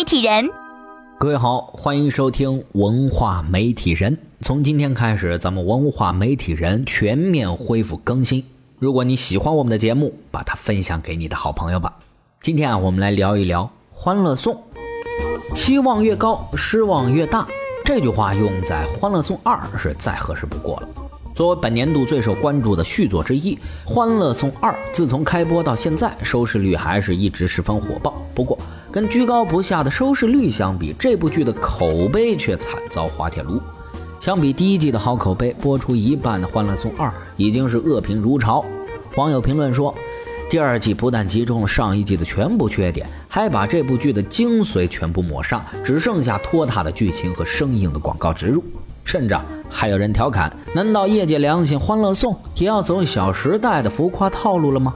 媒体人。各位好，欢迎收听文化媒体人。从今天开始，咱们文化媒体人全面恢复更新。如果你喜欢我们的节目，把它分享给你的好朋友吧。今天啊，我们来聊一聊《欢乐颂》。期望越高，失望越大。这句话用在《欢乐颂二》是再合适不过了。作为本年度最受关注的续作之一，《欢乐颂二》自从开播到现在，收视率还是一直十分火爆。不过，跟居高不下的收视率相比，这部剧的口碑却惨遭滑铁卢。相比第一季的好口碑，播出一半的《欢乐颂二》已经是恶评如潮。网友评论说，第二季不但集中了上一季的全部缺点，还把这部剧的精髓全部抹杀，只剩下拖沓的剧情和生硬的广告植入。甚至还有人调侃：难道业界良心《欢乐颂》也要走《小时代》的浮夸套路了吗？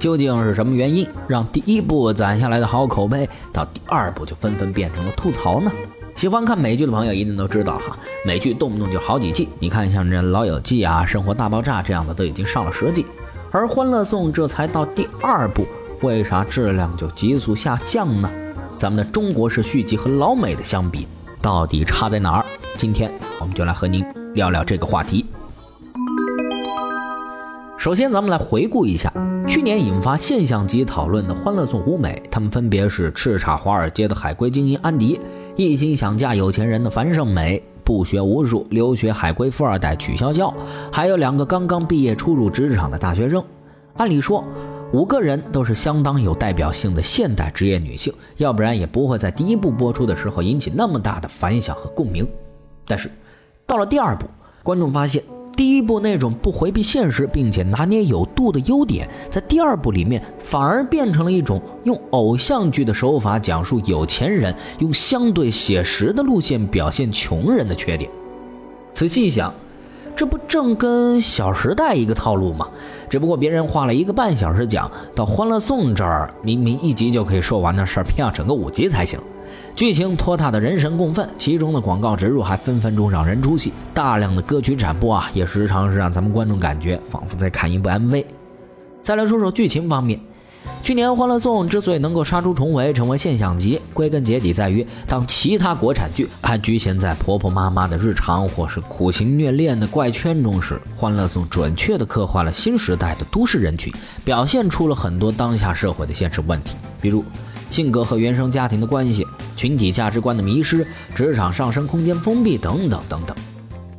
究竟是什么原因让第一部攒下来的好口碑，到第二部就纷纷变成了吐槽呢？喜欢看美剧的朋友一定都知道哈，美剧动不动就好几季。你看，像这《老友记》啊，《生活大爆炸》这样的都已经上了十季，而《欢乐颂》这才到第二部，为啥质量就急速下降呢？咱们的中国式续集和老美的相比，到底差在哪儿？今天我们就来和您聊聊这个话题。首先，咱们来回顾一下去年引发现象级讨论的《欢乐颂》五美，他们分别是叱咤华尔街的海归精英安迪，一心想嫁有钱人的樊胜美，不学无术留学海归富二代曲筱绡，还有两个刚刚毕业初入职场的大学生。按理说，五个人都是相当有代表性的现代职业女性，要不然也不会在第一部播出的时候引起那么大的反响和共鸣。但是，到了第二部，观众发现。第一部那种不回避现实并且拿捏有度的优点，在第二部里面反而变成了一种用偶像剧的手法讲述有钱人，用相对写实的路线表现穷人的缺点。仔细一想，这不正跟《小时代》一个套路吗？只不过别人花了一个半小时讲，到《欢乐颂》这儿，明明一集就可以说完的事儿，偏要整个五集才行。剧情拖沓的人神共愤，其中的广告植入还分分钟让人出戏。大量的歌曲展播啊，也时常是让咱们观众感觉仿佛在看一部 MV。再来说说剧情方面，去年《欢乐颂》之所以能够杀出重围，成为现象级，归根结底在于，当其他国产剧还局限在婆婆妈妈的日常或是苦情虐恋的怪圈中时，《欢乐颂》准确地刻画了新时代的都市人群，表现出了很多当下社会的现实问题，比如。性格和原生家庭的关系、群体价值观的迷失、职场上升空间封闭等等等等。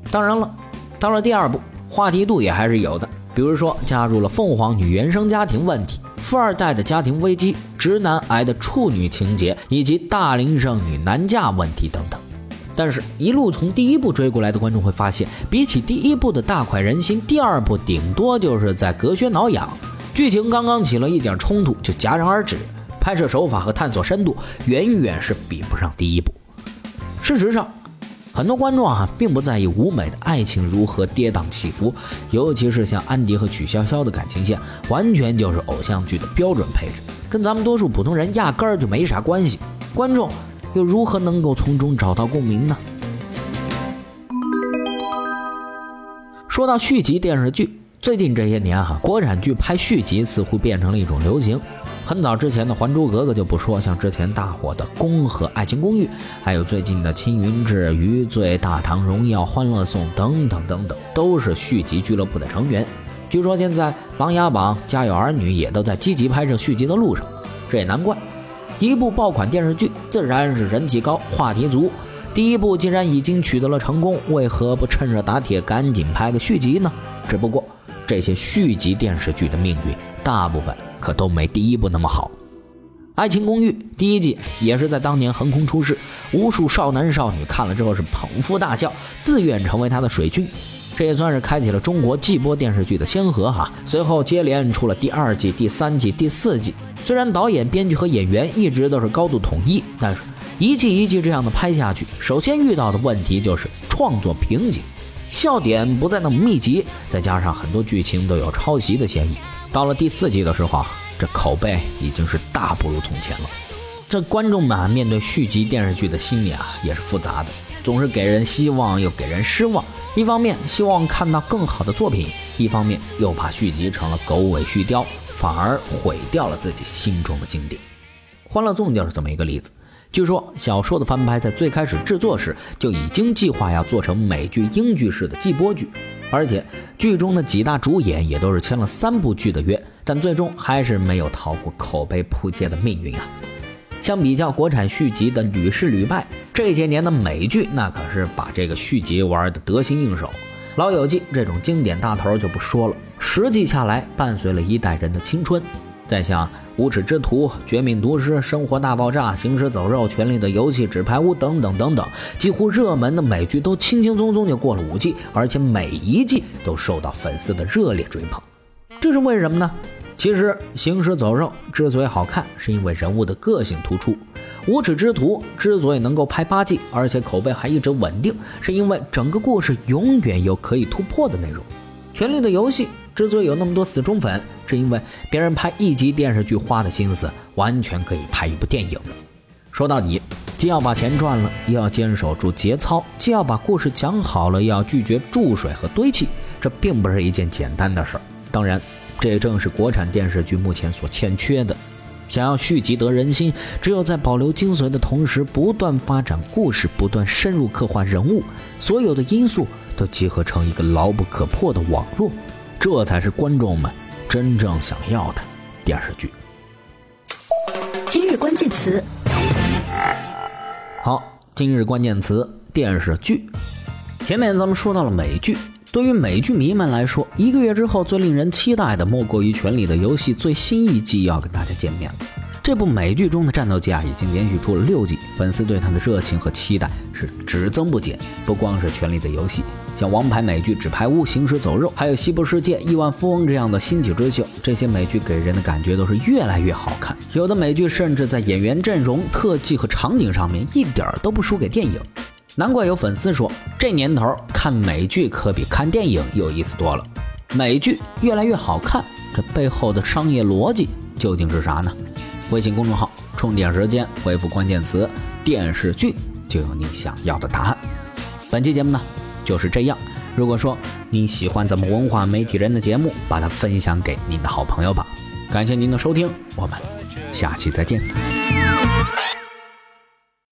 当然了，到了第二部，话题度也还是有的。比如说，加入了凤凰女原生家庭问题、富二代的家庭危机、直男癌的处女情节，以及大龄剩女难嫁问题等等。但是，一路从第一部追过来的观众会发现，比起第一部的大快人心，第二部顶多就是在隔靴挠痒，剧情刚刚起了一点冲突就戛然而止。拍摄手法和探索深度远远是比不上第一部。事实上，很多观众啊并不在意舞美的爱情如何跌宕起伏，尤其是像安迪和曲筱绡的感情线，完全就是偶像剧的标准配置，跟咱们多数普通人压根儿就没啥关系。观众又如何能够从中找到共鸣呢？说到续集电视剧，最近这些年哈，国产剧拍续集似乎变成了一种流行。很早之前的《还珠格格》就不说，像之前大火的《宫》和《爱情公寓》，还有最近的《青云志》《余罪》《大唐荣耀》《欢乐颂》等等等等，都是续集俱乐部的成员。据说现在《琅琊榜》《家有儿女》也都在积极拍摄续集的路上，这也难怪，一部爆款电视剧自然是人气高、话题足。第一部既然已经取得了成功，为何不趁热打铁，赶紧拍个续集呢？只不过这些续集电视剧的命运，大部分。可都没第一部那么好，《爱情公寓》第一季也是在当年横空出世，无数少男少女看了之后是捧腹大笑，自愿成为他的水军，这也算是开启了中国季播电视剧的先河哈。随后接连出了第二季、第三季、第四季，虽然导演、编剧和演员一直都是高度统一，但是一季一季这样的拍下去，首先遇到的问题就是创作瓶颈，笑点不再那么密集，再加上很多剧情都有抄袭的嫌疑。到了第四季的时候啊，这口碑已经是大不如从前了。这观众们面对续集电视剧的心理啊，也是复杂的，总是给人希望又给人失望。一方面希望看到更好的作品，一方面又怕续集成了狗尾续貂，反而毁掉了自己心中的经典。《欢乐颂》就是这么一个例子。据说小说的翻拍在最开始制作时就已经计划要做成美剧英剧式的季播剧，而且剧中的几大主演也都是签了三部剧的约，但最终还是没有逃过口碑扑街的命运啊。相比较国产续集的屡试屡败，这些年的美剧那可是把这个续集玩得得心应手。老友记这种经典大头就不说了，实际下来伴随了一代人的青春。再像《无耻之徒》《绝命毒师》《生活大爆炸》《行尸走肉》《权力的游戏》《纸牌屋》等等等等，几乎热门的美剧都轻轻松松就过了五季，而且每一季都受到粉丝的热烈追捧。这是为什么呢？其实《行尸走肉》之所以好看，是因为人物的个性突出；《无耻之徒》之所以能够拍八季，而且口碑还一直稳定，是因为整个故事永远有可以突破的内容。《权力的游戏》之所以有那么多死忠粉，是因为别人拍一集电视剧花的心思，完全可以拍一部电影。说到底，既要把钱赚了，又要坚守住节操；既要把故事讲好了，又要拒绝注水和堆砌，这并不是一件简单的事儿。当然。这也正是国产电视剧目前所欠缺的。想要续集得人心，只有在保留精髓的同时，不断发展故事，不断深入刻画人物，所有的因素都集合成一个牢不可破的网络，这才是观众们真正想要的电视剧。今日关键词。好，今日关键词电视剧。前面咱们说到了美剧。对于美剧迷们来说，一个月之后最令人期待的莫过于《权力的游戏》最新一季要跟大家见面了。这部美剧中的战斗机啊，已经连续出了六季，粉丝对它的热情和期待是只增不减。不光是《权力的游戏》，像王牌美剧《纸牌屋》《行尸走肉》，还有《西部世界》《亿万富翁》这样的新起之秀，这些美剧给人的感觉都是越来越好看。有的美剧甚至在演员阵容、特技和场景上面一点都不输给电影。难怪有粉丝说，这年头看美剧可比看电影有意思多了。美剧越来越好看，这背后的商业逻辑究竟是啥呢？微信公众号“充电时间”回复关键词“电视剧”，就有你想要的答案。本期节目呢就是这样。如果说您喜欢咱们文化媒体人的节目，把它分享给您的好朋友吧。感谢您的收听，我们下期再见。